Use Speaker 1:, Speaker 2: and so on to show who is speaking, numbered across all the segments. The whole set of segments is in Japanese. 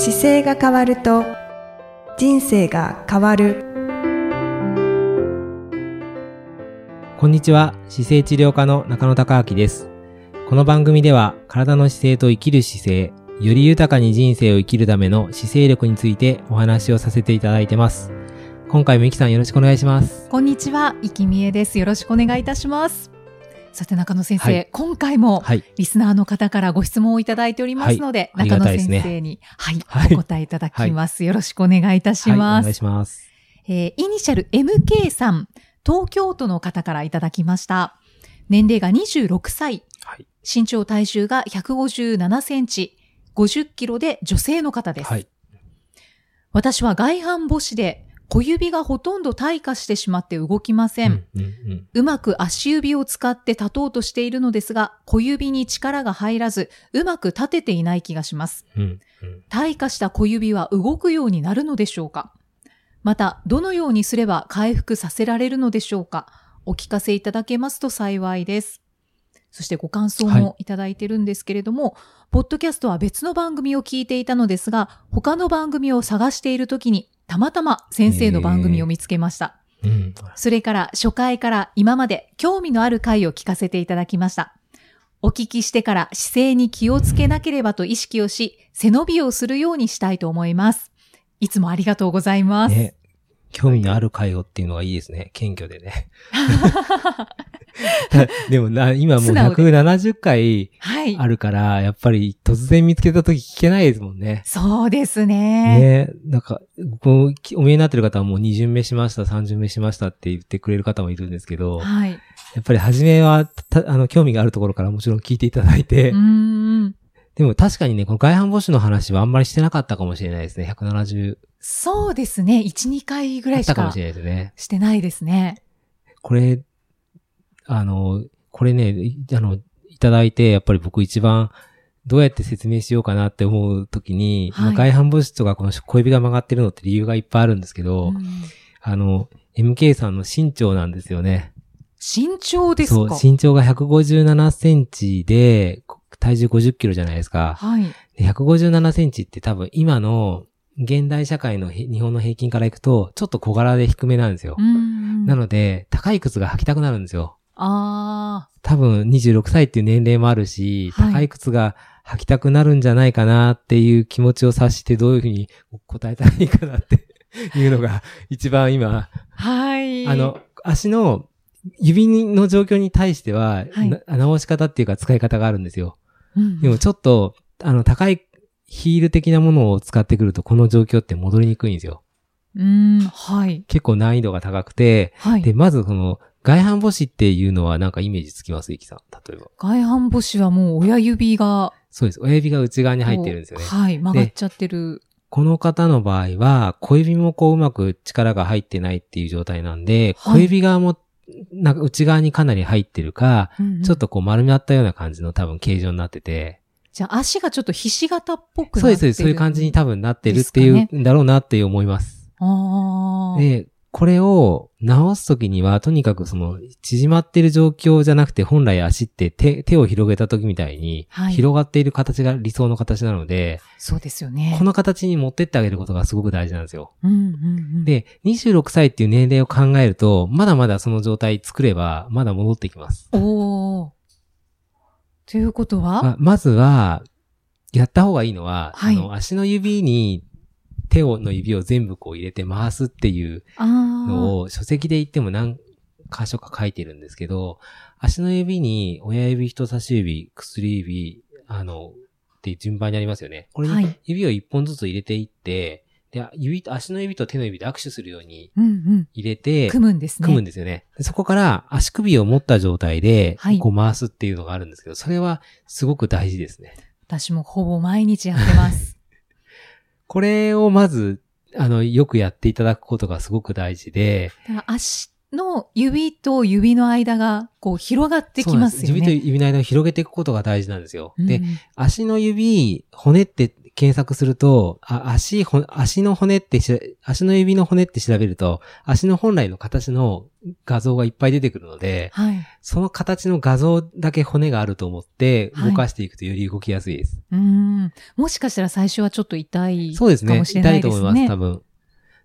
Speaker 1: 姿勢が変わると人生が変わる。
Speaker 2: こんにちは。姿勢治療科の中野孝明です。この番組では体の姿勢と生きる姿勢より豊かに人生を生きるための姿勢力についてお話をさせていただいてます。今回もいきさんよろしくお願いします。
Speaker 3: こんにちは、生きみえです。よろしくお願いいたします。さて中野先生、
Speaker 2: はい。
Speaker 3: 今回も
Speaker 2: はい。
Speaker 3: リスナーの方からご質問をいただいておりますので、
Speaker 2: はい。
Speaker 3: 中野先生に、はい、
Speaker 2: はい
Speaker 3: お答えいただきます、よろしくお願いいたし
Speaker 2: はい、
Speaker 3: ます。
Speaker 2: お願いします。
Speaker 3: えーイニシャル MK さん、東京都の方からいただきました。年齢が26歳、
Speaker 2: はい。
Speaker 3: 身長体重が157センチ、50キロで女性の方です。
Speaker 2: はい。
Speaker 3: 私は外反母趾で小指がほとんど退化してしまって動きません。
Speaker 2: うんうん
Speaker 3: うまく足指を使って立とうとしているのですが、小指に力が入らず、うまく立てていない気がします。
Speaker 2: うんうん
Speaker 3: 退化した小指は動くようになるのでしょうか？また、どのようにすれば回復させられるのでしょうか？お聞かせいただけますと幸いです。そしてご感想
Speaker 2: はい
Speaker 3: もいただいてるんですけれども、ポッドキャストは別の番組を聞いていたのですが、他の番組を探しているときに、たまたま先生の番組を見つけました。
Speaker 2: うん
Speaker 3: それから初回から今まで興味のある回を聞かせていただきました。お聞きしてから姿勢に気をつけなければと意識をし、背伸びをするようにしたいと思います。いつもありがとうございます。
Speaker 2: ね興味のある会話っていうのがいいですね。謙虚でね。でもな、今もう
Speaker 3: 素直で
Speaker 2: 170回
Speaker 3: はい。
Speaker 2: あるから、やっぱり突然見つけた時聞けないですもんね。
Speaker 3: そうですね。
Speaker 2: ねなんか、こう、きお見えになってる方はもう2巡目しました、3巡目しましたって言ってくれる方もいるんですけど、
Speaker 3: はい。
Speaker 2: やっぱり初めは、たあの、興味があるところからもちろん聞いていただいて、
Speaker 3: うーん。
Speaker 2: でも確かにね、この外反母趾の話はあんまりしてなかったかもしれないですね。170
Speaker 3: そうですね。1、2回ぐらいしたか
Speaker 2: あっかもしれないですね。
Speaker 3: してないですね。
Speaker 2: これ、あの、これね、いあの、いただいて、やっぱり僕一番、どうやって説明しようかなって思うときに、
Speaker 3: はい
Speaker 2: まあ外反母趾とかこの小指が曲がってるのって理由がいっぱいあるんですけど、
Speaker 3: うん
Speaker 2: あの、MK さんの身長なんですよね。
Speaker 3: 身長です
Speaker 2: そう、
Speaker 3: か
Speaker 2: 身長が157センチで、体重50キロじゃないですか。
Speaker 3: はい。
Speaker 2: で157センチって多分今の現代社会のへ日本の平均からいくと、ちょっと小柄で低めなんですよ
Speaker 3: う。ん。
Speaker 2: なので、高い靴が履きたくなるんですよ。
Speaker 3: あ
Speaker 2: 多分26歳っていう年齢もあるし、
Speaker 3: はい
Speaker 2: 高い靴が履きたくなるんじゃないかなっていう気持ちを察してどういうふうに答えたらいいかなって いうのが一番今、
Speaker 3: あ。はい。
Speaker 2: あの、足の指の状況に対しては、
Speaker 3: はい
Speaker 2: な直し方っていうか使い方があるんですよ。
Speaker 3: うん、
Speaker 2: でもちょっと、あの、高いヒール的なものを使ってくるとこの状況って戻りにくいんですよ。
Speaker 3: うーん、はい。
Speaker 2: 結構難易度が高くて、
Speaker 3: はい。
Speaker 2: で、まずこの外反母趾っていうのはなんかイメージつきますイキさん。例えば。
Speaker 3: 外反母趾はもう親指が、
Speaker 2: そうです。親指が内側に入ってるんですよね。
Speaker 3: はい、曲がっちゃってる。
Speaker 2: この方の場合は、小指もこううまく力が入ってないっていう状態なんで、
Speaker 3: はい
Speaker 2: 小指側も、なんか内側にかなり入ってるか、
Speaker 3: うんうん
Speaker 2: ちょっとこう丸まったような感じの多分形状になってて、
Speaker 3: じゃあ足がちょっとひし形っぽくなってる。
Speaker 2: そうです、そういう感じに多分なってるっていうんだろうなって思います。
Speaker 3: ああ。
Speaker 2: で、これを直すときには、とにかくその、縮まってる状況じゃなくて、本来足って手、手を広げたときみたいに
Speaker 3: はい、
Speaker 2: 広がっている形が理想の形なので、
Speaker 3: そうですよね。
Speaker 2: この形に持ってってあげることがすごく大事なんですよ。
Speaker 3: うんうんうん、
Speaker 2: で、26歳っていう年齢を考えると、まだまだその状態作れば、まだ戻ってきます。
Speaker 3: おー。ということは、
Speaker 2: ままずは、やった方がいいのは、
Speaker 3: はい。
Speaker 2: あの、足の指に手をの指を全部こう入れて回すっていう
Speaker 3: あ
Speaker 2: のを書籍で言っても何箇所か書いてるんですけど、足の指に親指、人差し指、薬指、あの、って順番にありますよね。これに
Speaker 3: はい。
Speaker 2: 指を一本ずつ入れていって、で、指と、足の指と手の指で握手するように
Speaker 3: うんうん。
Speaker 2: 入れて、
Speaker 3: 組むんですね。
Speaker 2: 組むんですよね。でそこから足首を持った状態で
Speaker 3: はい、
Speaker 2: こう回すっていうのがあるんですけど、それはすごく大事ですね。
Speaker 3: 私もほぼ毎日やってます。
Speaker 2: これをまず、あの、よくやっていただくことがすごく大事で、
Speaker 3: 足の指と指の間がこう広がってきますよね。
Speaker 2: 指と指の間を広げていくことが大事なんですよ。で
Speaker 3: うん、
Speaker 2: 足の指、骨って検索すると、あ足ほ、足の骨ってし、足の指の骨って調べると、足の本来の形の画像がいっぱい出てくるので、
Speaker 3: はい。
Speaker 2: その形の画像だけ骨があると思って
Speaker 3: はい
Speaker 2: 動かしていくとより動きやすいです。
Speaker 3: うーん。もしかしたら最初はちょっと痛い
Speaker 2: そうですね。
Speaker 3: かもしれな
Speaker 2: 痛いと思い
Speaker 3: いですね。
Speaker 2: ます、多分。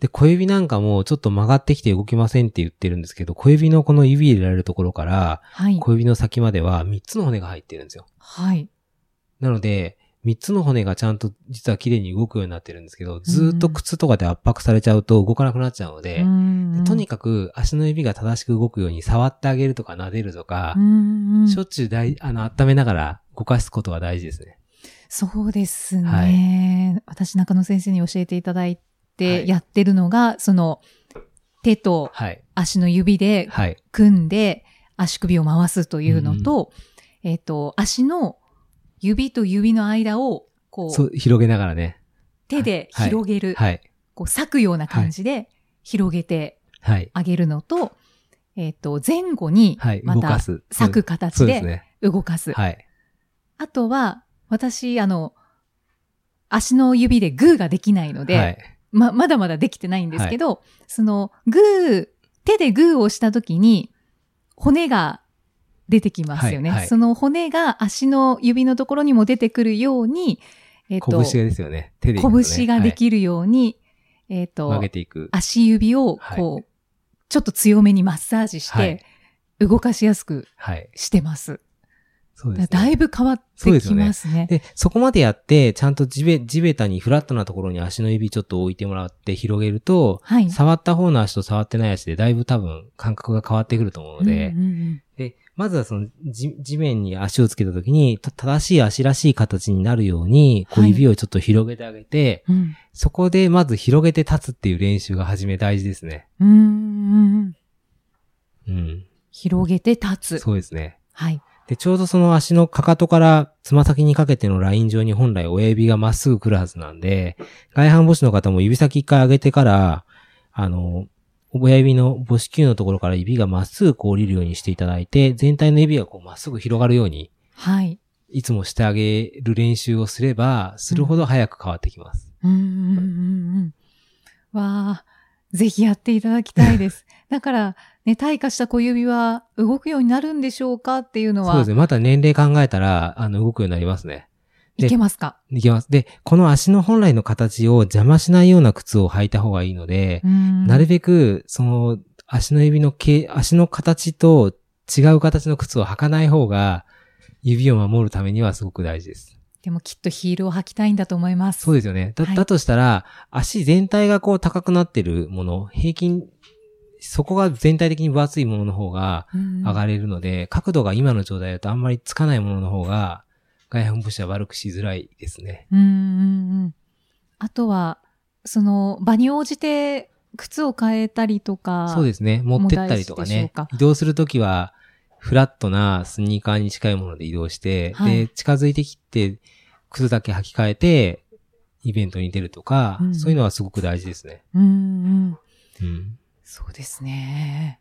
Speaker 2: で、小指なんかもちょっと曲がってきて動きませんって言ってるんですけど、小指のこの指入れられるところから、
Speaker 3: はい。
Speaker 2: 小指の先までは3つの骨が入ってるんですよ。
Speaker 3: はい。
Speaker 2: なので、3つの骨がちゃんと実は綺麗に動くようになってるんですけど、ずーっと靴とかで圧迫されちゃうと動かなくなっちゃうので、でとに
Speaker 3: か
Speaker 2: かく足の指が正しく動くように触ってあげるとか撫でるとか、
Speaker 3: く
Speaker 2: しょっちゅう大あの温めながら動かすことが大事ですね。
Speaker 3: そうですね。
Speaker 2: はい
Speaker 3: 私、中野先生に教えていただい
Speaker 2: はい
Speaker 3: てやってるのが、その、手と
Speaker 2: はい。
Speaker 3: 足の指で
Speaker 2: はい。
Speaker 3: 組んで足首を回すというのと、えっ、と、足の指と指の間を、こう、
Speaker 2: 広げながらね。
Speaker 3: 手で
Speaker 2: はい
Speaker 3: 広げる、
Speaker 2: はい。
Speaker 3: こう、裂くような感じで広げて
Speaker 2: はい。
Speaker 3: あげるのと、えっ、と、前後に
Speaker 2: はい。
Speaker 3: また。裂く形で。動かす。
Speaker 2: はい。
Speaker 3: あとは、私、あの、足の指でグーができないので、
Speaker 2: はい。
Speaker 3: ま、まだまだできてないんですけど、その、グー、手でグーをしたときに、骨が出てきますよね。
Speaker 2: はいはい
Speaker 3: その骨が足の指のところにも出てくるように、えっ、と、
Speaker 2: 拳がですよね。手でね、
Speaker 3: 拳ができるように、えっ、
Speaker 2: はい
Speaker 3: と
Speaker 2: 曲げ、ていく。
Speaker 3: 足指を、こう、ちょっと強めにマッサージし
Speaker 2: はい
Speaker 3: て、動かしやすく
Speaker 2: はい。
Speaker 3: してます。
Speaker 2: そうです、ね。
Speaker 3: だいぶ変わってきますね。
Speaker 2: で、そこまでやって、ちゃんと地べ、地べたにフラットなところに足の指ちょっと置いてもらって広げると、
Speaker 3: はい。
Speaker 2: 触った方の足と触ってない足でだいぶ多分感覚が変わってくると思うので、
Speaker 3: うんうんうん
Speaker 2: で、まずはその地地面に足をつけた時に、た正しい足らしい形になるように、こう
Speaker 3: はい
Speaker 2: 指をちょっと広げてあげて、
Speaker 3: うん
Speaker 2: そこでまず広げて立つっていう練習が初め大事ですね。
Speaker 3: うんうん。広げて立つ。
Speaker 2: そうですね。
Speaker 3: はい。
Speaker 2: で、ちょうどその足のかかとからつま先にかけてのライン上に本来親指がまっすぐ来るはずなんで、外反母趾の方も指先一回上げてから、あの、親指の母子球のところから指がまっすぐこう降りるようにしていただいて、全体の指がこうまっすぐ広がるように、
Speaker 3: はい。
Speaker 2: いつもしてあげる練習をすれば、するほど早く変わってきます。
Speaker 3: うんうんうんうん。わあ、ぜひやっていただきたいです。だから、ね、退化した小指は動くようになるんでしょうかっていうのは、
Speaker 2: そうですね。また年齢考えたら、あの、動くようになりますね。で
Speaker 3: いけますか？
Speaker 2: いけます。で、この足の本来の形を邪魔しないような靴を履いた方がいいので、な
Speaker 3: な
Speaker 2: るべく、その、足の指の形、足の形と違う形の靴を履かない方が、指を守るためにはすごく大事です。
Speaker 3: でもきっとヒールを履きたいんだと思います。
Speaker 2: そうですよね。だ、
Speaker 3: はい
Speaker 2: だとしたら、足全体がこう高くなってるもの、平均、そこが全体的に分厚いものの方が
Speaker 3: うん
Speaker 2: 上がれるので、角度が今の状態だとあんまりつかないものの方が、外反母趾は悪くしづらいですね。
Speaker 3: うんうんうん。あとは、その場に応じて靴を変えたりとか。
Speaker 2: そうですね。持ってったりとかね
Speaker 3: か？
Speaker 2: 移動するときは、フラットなスニーカーに近いもので移動して、
Speaker 3: はい
Speaker 2: で、近づいてきて、靴だけ履き替えて、イベントに出るとか、
Speaker 3: うん
Speaker 2: そういうのはすごく大事ですね。
Speaker 3: うんうん。
Speaker 2: うん。
Speaker 3: そうですね。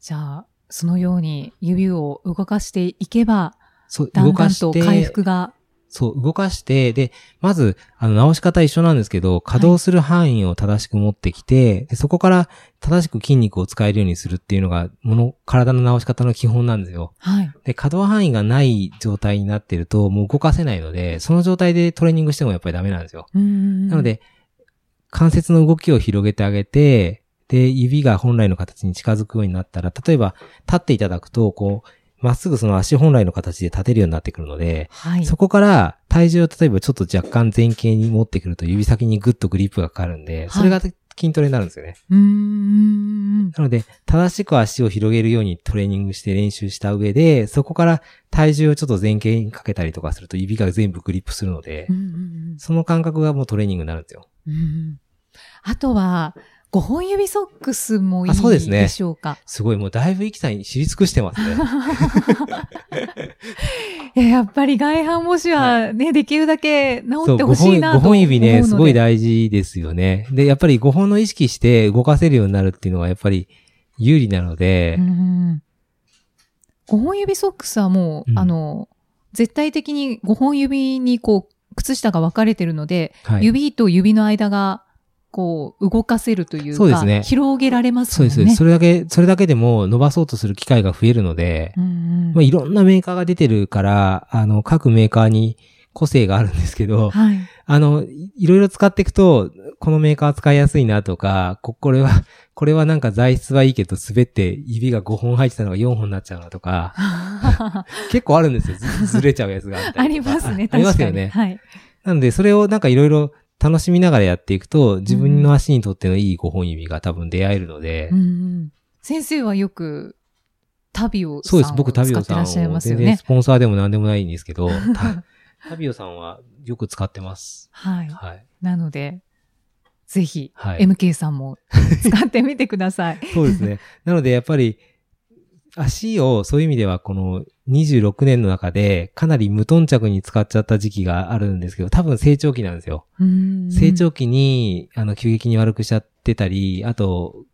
Speaker 3: じゃあ、そのように指を動かしていけば、
Speaker 2: そう、
Speaker 3: だんだん
Speaker 2: 動かして、
Speaker 3: と回復が。
Speaker 2: そう、動かして、で、まず、あの、直し方一緒なんですけど、稼働する範囲を正しく持ってきて、でそこから正しく筋肉を使えるようにするっていうのが、もの、体の直し方の基本なんですよ。
Speaker 3: はい。
Speaker 2: で、可動範囲がない状態になってると、もう動かせないので、その状態でトレーニングしてもやっぱりダメなんですよ。
Speaker 3: うん
Speaker 2: なの、で、関節の動きを広げてあげて、で、指が本来の形に近づくようになったら、例えば、立っていただくと、こう、まっすぐその足本来の形で立てるようになってくるので、
Speaker 3: はい。
Speaker 2: そこから体重を例えばちょっと若干前傾に持ってくると指先にグッとグリップがかかるんで、それが筋トレになるんですよね。
Speaker 3: うーん。
Speaker 2: なので、正しく足を広げるようにトレーニングして練習した上で、そこから体重をちょっと前傾にかけたりとかすると指が全部グリップするのでその感覚がもうトレーニングになるんですよ。
Speaker 3: あとは、5本指ソックスもいい
Speaker 2: あそうですね
Speaker 3: でしょうか。
Speaker 2: すごい、もうだいぶイキさんに知り尽くしてますね。
Speaker 3: いややっぱり外反母趾はね、できるだけ治って
Speaker 2: 5本、5
Speaker 3: ほしいなと思うので。
Speaker 2: 本指ね、すごい大事ですよね。で、やっぱり5本の意識して動かせるようになるっていうのはやっぱり有利なので
Speaker 3: う、ん5本指ソックスはもう、
Speaker 2: うん
Speaker 3: あの、絶対的に5本指にこう、靴下が分かれてるので、
Speaker 2: はい。
Speaker 3: 指と指の間が、こう、動かせるというか、
Speaker 2: そうですね
Speaker 3: 広げられますね。
Speaker 2: そうですね。それだけ、それだけでも伸ばそうとする機会が増えるので、
Speaker 3: うんうん
Speaker 2: まあ、いろんなメーカーが出てるから、あの、各メーカーに個性があるんですけど、
Speaker 3: はい。
Speaker 2: あの、いいろいろ使っていくと、このメーカー使いやすいなとか、こ、これは、これはなんか材質はいいけど滑って指が5本入ってたのが4本になっちゃうなとか、結構あるんですよ。ずずれちゃうやつがあ り
Speaker 3: ますね、
Speaker 2: ああります
Speaker 3: 確かに。
Speaker 2: よね。
Speaker 3: はい。
Speaker 2: なので、それをなんかいろいろ楽しみながらやっていくと、自分の足にとってのいい5本指が多分出会えるので、
Speaker 3: うんうん先生はよく、タビオさ
Speaker 2: そうです。
Speaker 3: んを
Speaker 2: 僕、タビオさんを
Speaker 3: 使ってらっしゃいますよね
Speaker 2: 全然ス。ポンサーでも何でもないんですけど、た タビオさんはよく使ってます。
Speaker 3: はい。
Speaker 2: はい。
Speaker 3: なので、ぜひ、
Speaker 2: はい
Speaker 3: MK さんも使ってみてください。
Speaker 2: そうですね。なので、やっぱり、足を、そういう意味では、この26年の中で、かなり無頓着に使っちゃった時期があるんですけど、多分成長期なんですよ。
Speaker 3: うん
Speaker 2: 成長期に、あの、急激に悪くしちゃってたり、あと、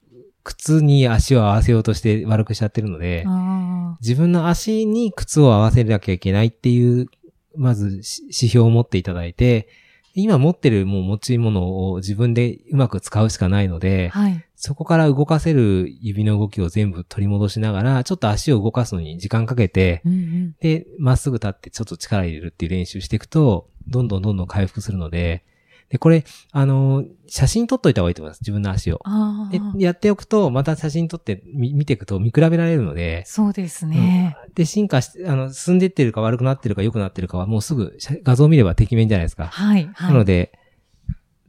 Speaker 2: 靴に足を合わせようとして悪くしちゃってるので、
Speaker 3: あ
Speaker 2: 自分の足に靴を合わせなきゃいけないっていう、まずし指標を持っていただいて、今持ってるもう持ち物を自分でうまく使うしかないの
Speaker 3: ー
Speaker 2: で、
Speaker 3: はい。
Speaker 2: そこから動かせる指の動きを全部取り戻しながら、ちょっと足を動かすのに時間かけて、
Speaker 3: うんうん
Speaker 2: で、まっすぐ立ってちょっと力入れるっていう練習していくと、どんどんどんどん回復するので、で、これ、あの、写真撮っといた方がいいと思います。自分の足を。
Speaker 3: あ
Speaker 2: で
Speaker 3: あ、
Speaker 2: やっておくと、また写真撮ってみ見ていくと見比べられるので、
Speaker 3: そうですね。
Speaker 2: で、進化して、あの、進んでってるか悪くなってるか良くなってるかはもうすぐ写画像を見れば適面じゃないですか。
Speaker 3: はい。はい。
Speaker 2: なので、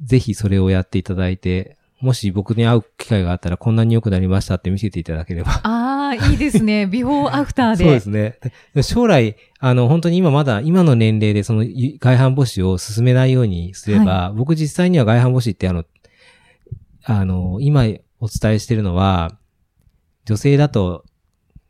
Speaker 2: ぜひそれをやっていただいて、もし僕に会う機会があったらこんなに良くなりましたって見せていただければ。
Speaker 3: ああ、いいですね。ビフォーアフターで。
Speaker 2: そうですね。で将来、あの、本当に今まだ、今の年齢でそのゆ外反母趾を進めないようにすれば、僕実際には外反母趾ってあの、あの、今お伝えしてるのは、女性だと、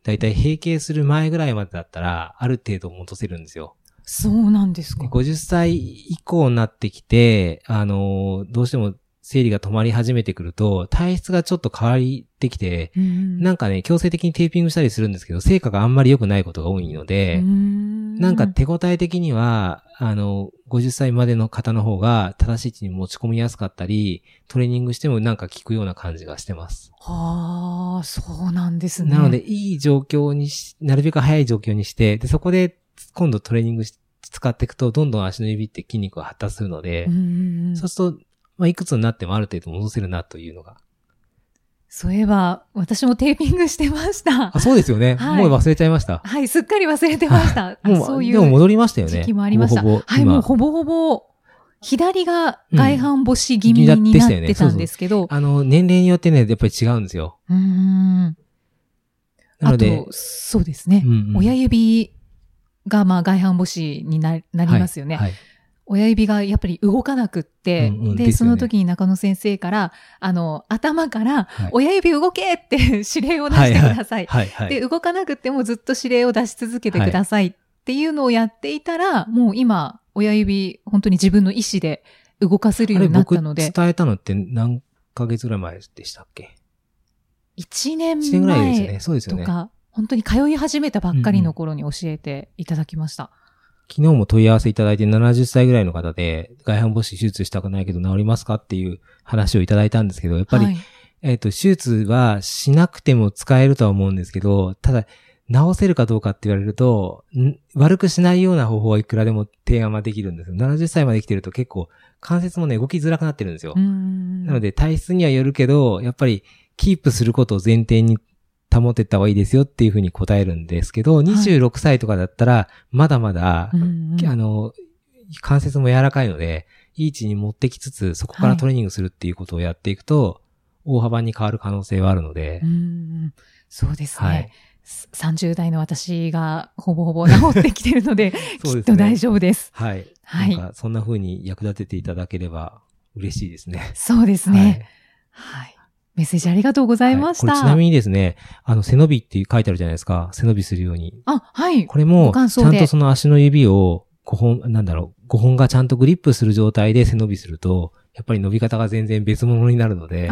Speaker 2: だいたい閉経する前ぐらいまでだったら、ある程度戻せるんですよ。
Speaker 3: そうなんですか。
Speaker 2: で50歳以降になってきて、あの、どうしても生理が止まり始めてくると、体質がちょっと変わってきて、
Speaker 3: うん
Speaker 2: なんかね、強制的にテーピングしたりするんですけど、成果があんまり良くないことが多いので、な
Speaker 3: なん
Speaker 2: か手応え的には、あの、50歳までの方の方が正しい位置に持ち込みやすかったり、トレーニングしてもなんか効くような感じがしてます。
Speaker 3: はあ、そうなんですね。
Speaker 2: なので、いい状況にし、なるべく早い状況にして、で、そこで今度トレーニングし使っていくと、どんどん足の指って筋肉が発達するので、そうすると、まあ、いくつになってもある程度戻せるなというのが。
Speaker 3: そういえば、私もテーピングしてました
Speaker 2: あ、。そうですよね。
Speaker 3: はい
Speaker 2: もう忘れちゃいました。
Speaker 3: はい、すっかり忘れてました。あ
Speaker 2: もう、
Speaker 3: そうい
Speaker 2: でも
Speaker 3: う
Speaker 2: 戻りましたよね。
Speaker 3: 時期もありました。
Speaker 2: ほぼほぼ
Speaker 3: はい、もう
Speaker 2: 今
Speaker 3: ほぼほぼ、左が外反母趾気味
Speaker 2: うん
Speaker 3: になってたんですけど、
Speaker 2: あの、年齢によってね、やっぱり違うんですよ。
Speaker 3: うーん。
Speaker 2: な
Speaker 3: あ
Speaker 2: ので
Speaker 3: と、、そうですね。
Speaker 2: うんうん
Speaker 3: 親指がまあ外反母趾にななりますよね。
Speaker 2: はい。はい
Speaker 3: 親指がやっぱり動かなくって、
Speaker 2: うんうん
Speaker 3: で、
Speaker 2: ね
Speaker 3: その時に中野先生から、あの、頭から、
Speaker 2: はい
Speaker 3: 親指動けって指令を出してください。
Speaker 2: はい、はい。
Speaker 3: で、動かなくってもずっと指令を出し続けてくださいっていうのをやっていたら、もう今、親指、本当に自分の意思で動かせるようになったので、
Speaker 2: 伝えたのって何ヶ月ぐらい前でしたっけ
Speaker 3: ？1年
Speaker 2: ?1 年ぐらいですね。そうですよね。
Speaker 3: とか、本当に通い始めたばっかりの頃に教えていただきました。
Speaker 2: 昨日も問い合わせいただいて70歳ぐらいの方で、外反母趾手術したくないけど治りますかっていう話をいただいたんですけど、やっぱり、
Speaker 3: はい
Speaker 2: えっ、と、手術はしなくても使えるとは思うんですけど、ただ、治せるかどうかって言われると、ん悪くしないような方法はいくらでも提案はできるんですよ。70歳まで来てると結構関節もね、動きづらくなってるんですよ。なので体質にはよるけど、やっぱりキープすることを前提に保ってった方がいいですよっていうふうに答えるんですけど、26歳とかだったら、まだまだ、
Speaker 3: うんうん
Speaker 2: あの、関節も柔らかいので、いい位置に持ってきつつ、そこからトレーニングするっていうことをやっていくと、大幅に変わる可能性はあるので
Speaker 3: う、んそうですね。
Speaker 2: はい
Speaker 3: す30代の私がほぼほぼ治ってきてるので、
Speaker 2: ですね
Speaker 3: きっと大丈夫です。
Speaker 2: はい。
Speaker 3: はい
Speaker 2: なんか、そんな風に役立てていただければ嬉しいですね。
Speaker 3: そうですね。はい。メッセージありがとうございました。
Speaker 2: はいこれちなみにですね、あの、背伸びって書いてあるじゃないですか。背伸びするように。
Speaker 3: あ、はい。
Speaker 2: これもちゃんとその足の指を5本、なんだろう、5本がちゃんとグリップする状態で背伸びすると、やっぱり伸び方が全然別物になるので、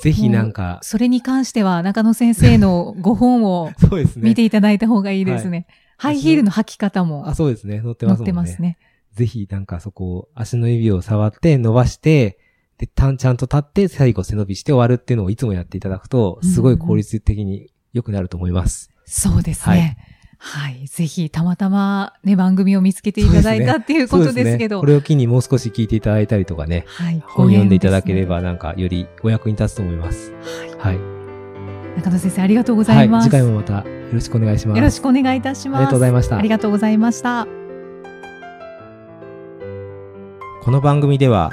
Speaker 2: ぜひなんか、
Speaker 3: それに関しては中野先生のご本を
Speaker 2: そうですね。
Speaker 3: 見ていただいた方がいいですね。ハイヒールの履き方も
Speaker 2: あ、そうですね。乗って
Speaker 3: 載っ
Speaker 2: ますもんね。
Speaker 3: てますね。
Speaker 2: ぜひなんかそこを足の指を触って伸ばして、で、たんちゃんと立って最後背伸びして終わるっていうのをいつもやっていただくと、すごい効率的に良くなると思います。
Speaker 3: そうですね。はい。ぜひ、たまたまね、番組を見つけていただいたっていうことですけど。
Speaker 2: これを機にもう少し聞いていただいたりとかね、
Speaker 3: はい。
Speaker 2: 本読んでいただければなんかよりお役に立つと思います。はい。
Speaker 3: はい。中野先生、ありがとうございます。
Speaker 2: はい。次回もまたよろしくお願いします。
Speaker 3: よろしくお願いいたします。
Speaker 2: ありがとうございました
Speaker 3: ありがとうございました。
Speaker 2: この番組では